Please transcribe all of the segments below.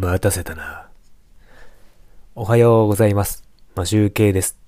待たせたな。おはようございます。マシュウケイです。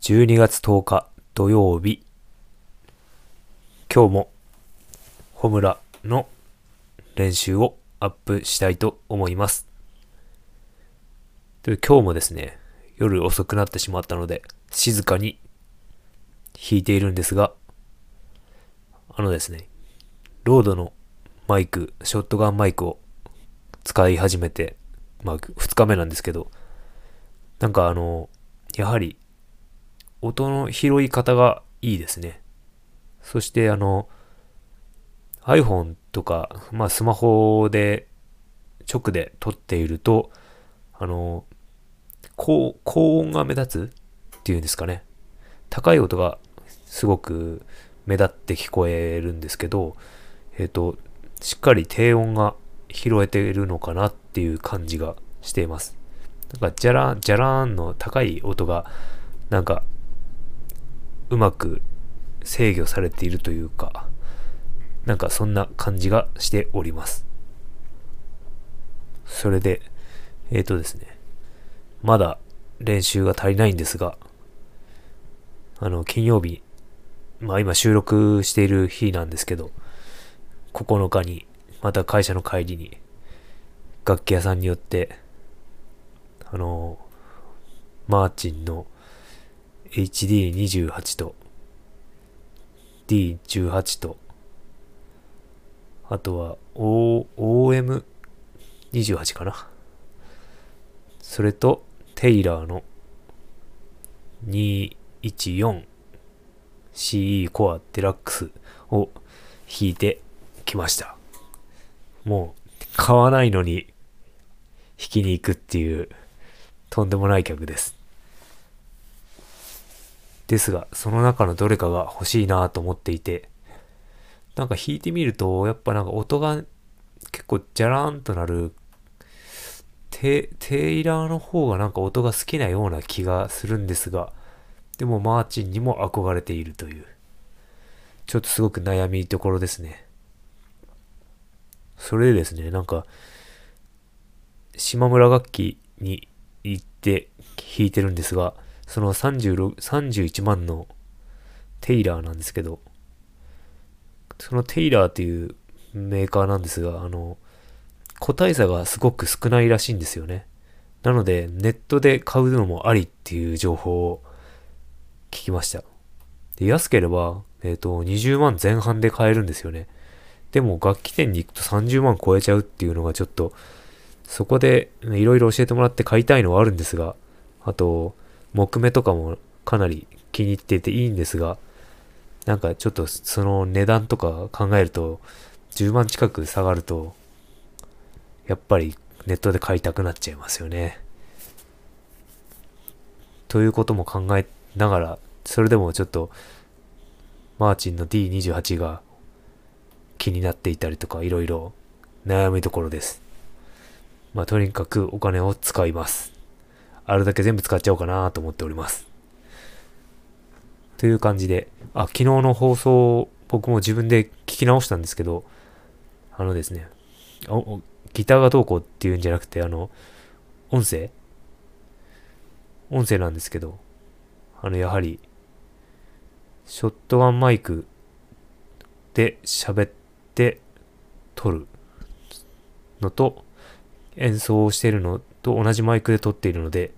12月10日土曜日。今日も、ホムラの練習をアップしたいと思います。で今日もですね、夜遅くなってしまったので、静かに弾いているんですが、あのですね、ロードのマイク、ショットガンマイクを使い始めて、まあ、2日目なんですけど、なんかあの、やはり、音の拾い方がいいですね。そしてあの、iPhone とか、まあスマホで直で撮っていると、あの、高高音が目立つっていうんですかね。高い音がすごく目立って聞こえるんですけど、えっ、と、しっかり低音が拾えているのかなっていう感じがしています。なんか、ジャラン、ジャラーンの高い音が、なんか、うまく制御されているというか、なんかそんな感じがしております。それで、えっ、ー、とですね、まだ練習が足りないんですが、あの、金曜日、まあ今収録している日なんですけど、9日に、また会社の帰りに、楽器屋さんによって、あの、マーチンの HD28 と D18 と、あとは o OM28 かな。それと、テイラーの 214CE コアデラックスを弾いてきました。もう、買わないのに弾きに行くっていう、とんでもない曲です。ですが、その中のどれかが欲しいなと思っていて、なんか弾いてみると、やっぱなんか音が結構ジャラーンとなるテ、テイラーの方がなんか音が好きなような気がするんですが、でもマーチンにも憧れているという、ちょっとすごく悩みどころですね。それでですね、なんか、島村楽器に行って弾いてるんですが、その36 31万のテイラーなんですけど、そのテイラーっていうメーカーなんですが、あの、個体差がすごく少ないらしいんですよね。なので、ネットで買うのもありっていう情報を聞きました。で安ければ、えっ、ー、と、20万前半で買えるんですよね。でも、楽器店に行くと30万超えちゃうっていうのがちょっと、そこでいろいろ教えてもらって買いたいのはあるんですが、あと、木目とかもかなり気に入っていていいんですが、なんかちょっとその値段とか考えると、10万近く下がると、やっぱりネットで買いたくなっちゃいますよね。ということも考えながら、それでもちょっと、マーチンの D28 が気になっていたりとか、いろいろ悩みどころです。まあ、とにかくお金を使います。あるだけ全部使っちゃおうかなと思っております。という感じで、あ、昨日の放送、僕も自分で聞き直したんですけど、あのですね、ギターがどうこうっていうんじゃなくて、あの、音声？音声なんですけど、あの、やはり、ショットガンマイクで喋って撮るのと、演奏をしているのと同じマイクで撮っているので、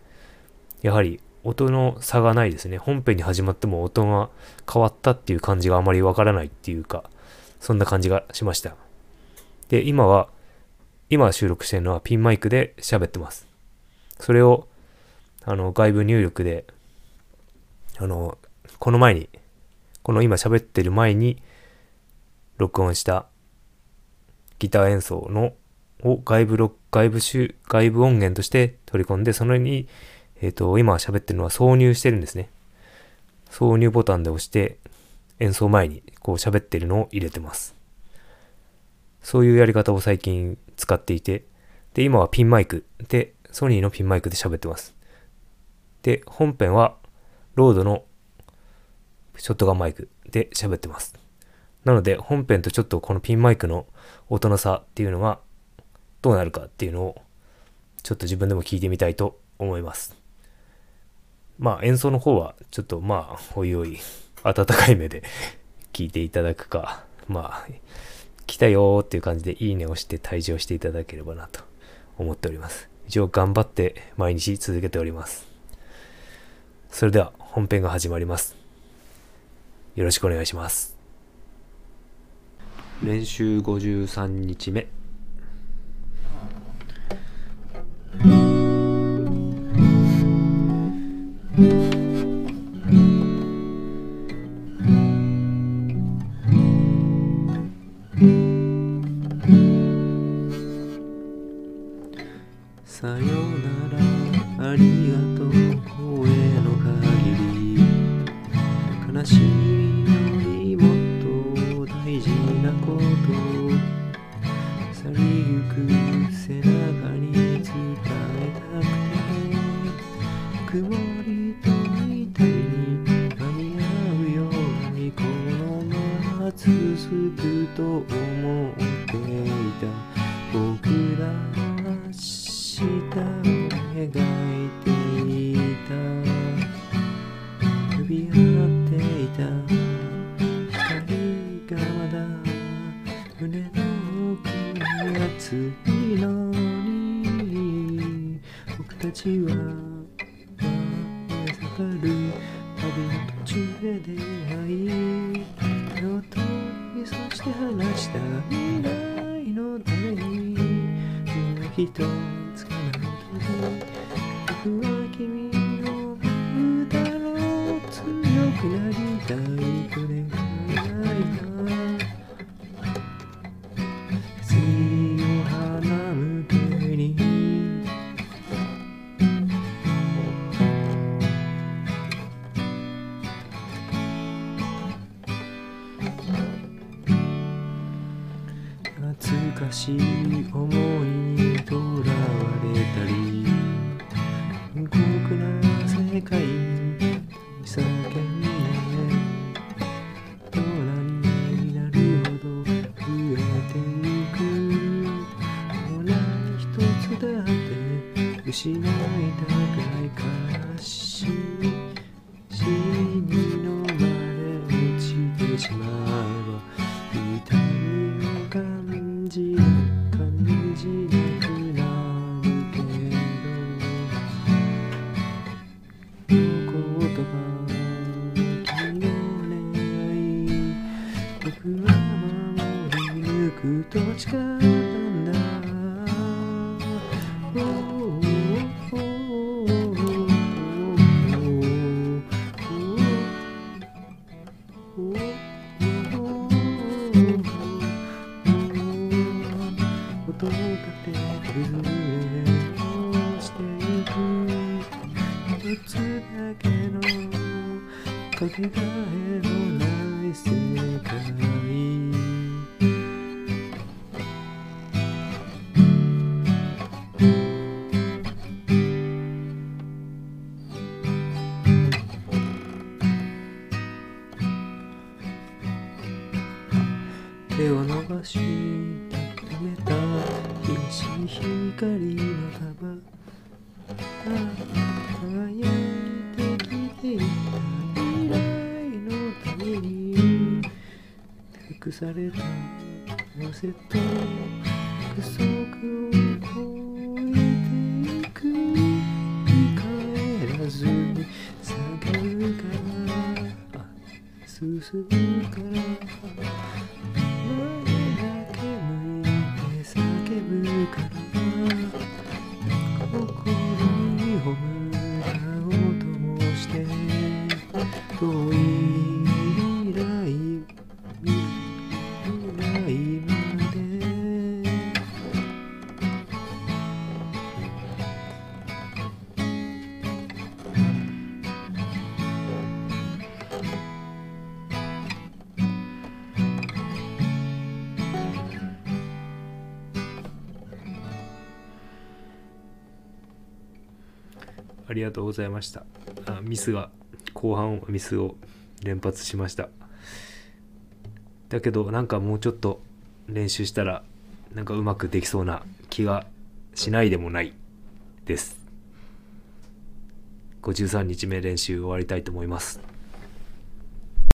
やはり音の差がないですね。本編に始まっても音が変わったっていう感じがあまりわからないっていうか、そんな感じがしました。で、今は、今収録してるのはピンマイクで喋ってます。それを、あの、外部入力で、あの、この前に、この今喋ってる前に、録音したギター演奏のを外部録、外部集、外部音源として取り込んで、そのに、えっ、ー、と、今喋ってるのは挿入してるんですね。挿入ボタンで押して、演奏前にこう喋ってるのを入れてます。そういうやり方を最近使っていて、で、今はピンマイクで、ソニーのピンマイクで喋ってます。で、本編はロードのショットガンマイクで喋ってます。なので、本編とちょっとこのピンマイクの音の差っていうのがどうなるかっていうのをちょっと自分でも聞いてみたいと思います。まあ演奏の方はちょっとまあおいおい温かい目で聞いていただくかまあ来たよーっていう感じでいいねをして退場していただければなと思っております。一応頑張って毎日続けております。それでは本編が始まります。よろしくお願いします。練習53日目。さよ曇りと痛みに間に合うようにこのまま続くと思っていた僕らは明日を描いていた。呼び合っていた光がまだ胸の奥に熱いのに僕たちは途中で出会い手を取りそして話した未来のために一人僕は守り抜くと誓ったんだおーおーおーおー音を立て崩れ落ちてゆく一つだけのかけがえのない世界手を伸ばし止めた眩しい光の束輝いされた汗と約束を超えていく見返らずに下がるから進むからりがとうございました。あミスが後半ミスを連発しました。だけどなんかもうちょっと練習したらなんかうまくできそうな気がしないでもないです。53日目練習終わりたいと思います。